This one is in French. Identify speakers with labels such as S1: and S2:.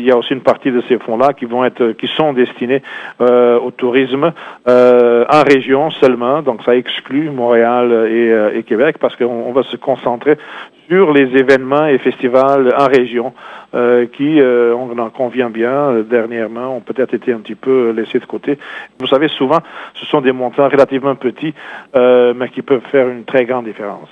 S1: il y a aussi une partie de ces fonds-là qui vont être, qui sont destinés euh, au tourisme euh, en région seulement. Donc ça exclut Montréal et, euh, et Québec parce qu'on va se concentrer sur les événements et festivals en région euh, qui, euh, on en convient bien, dernièrement, ont peut-être été un petit peu laissés de côté. Vous savez, souvent, ce sont des montants relativement petits, mais qui peuvent faire une très grande différence.